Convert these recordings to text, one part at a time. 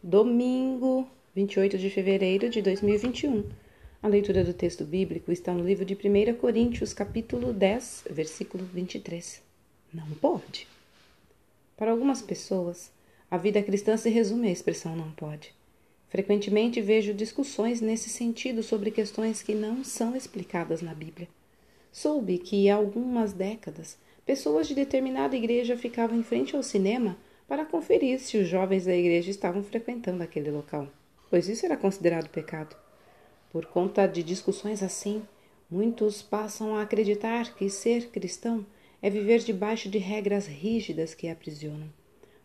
Domingo, 28 de fevereiro de 2021. A leitura do texto bíblico está no livro de 1 Coríntios, capítulo 10, versículo 23. Não pode. Para algumas pessoas, a vida cristã se resume à expressão não pode. Frequentemente vejo discussões nesse sentido sobre questões que não são explicadas na Bíblia. Soube que há algumas décadas, pessoas de determinada igreja ficavam em frente ao cinema para conferir se os jovens da igreja estavam frequentando aquele local, pois isso era considerado pecado. Por conta de discussões assim, muitos passam a acreditar que ser cristão é viver debaixo de regras rígidas que aprisionam.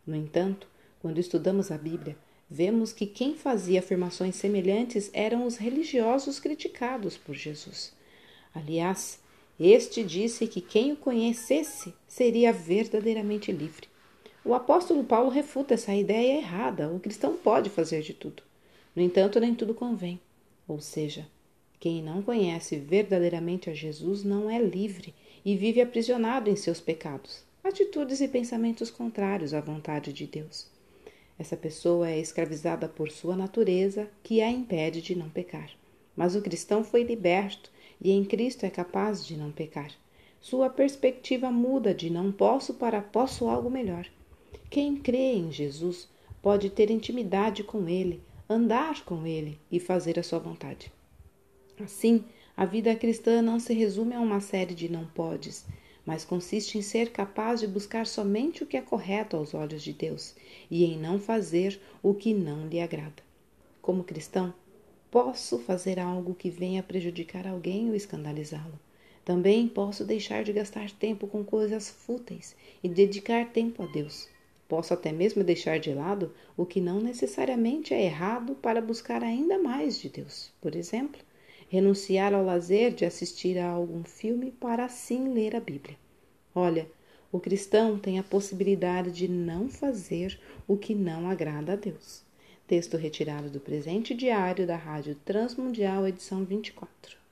No entanto, quando estudamos a Bíblia, vemos que quem fazia afirmações semelhantes eram os religiosos criticados por Jesus. Aliás, este disse que quem o conhecesse seria verdadeiramente livre. O apóstolo Paulo refuta essa ideia errada. O cristão pode fazer de tudo. No entanto, nem tudo convém. Ou seja, quem não conhece verdadeiramente a Jesus não é livre e vive aprisionado em seus pecados, atitudes e pensamentos contrários à vontade de Deus. Essa pessoa é escravizada por sua natureza, que a impede de não pecar. Mas o cristão foi liberto e em Cristo é capaz de não pecar. Sua perspectiva muda de não posso para posso algo melhor. Quem crê em Jesus pode ter intimidade com Ele, andar com Ele e fazer a sua vontade. Assim, a vida cristã não se resume a uma série de não podes, mas consiste em ser capaz de buscar somente o que é correto aos olhos de Deus e em não fazer o que não lhe agrada. Como cristão, posso fazer algo que venha prejudicar alguém ou escandalizá-lo. Também posso deixar de gastar tempo com coisas fúteis e dedicar tempo a Deus. Posso até mesmo deixar de lado o que não necessariamente é errado para buscar ainda mais de Deus. Por exemplo, renunciar ao lazer de assistir a algum filme para assim ler a Bíblia. Olha, o cristão tem a possibilidade de não fazer o que não agrada a Deus. Texto retirado do presente diário da Rádio Transmundial, edição 24.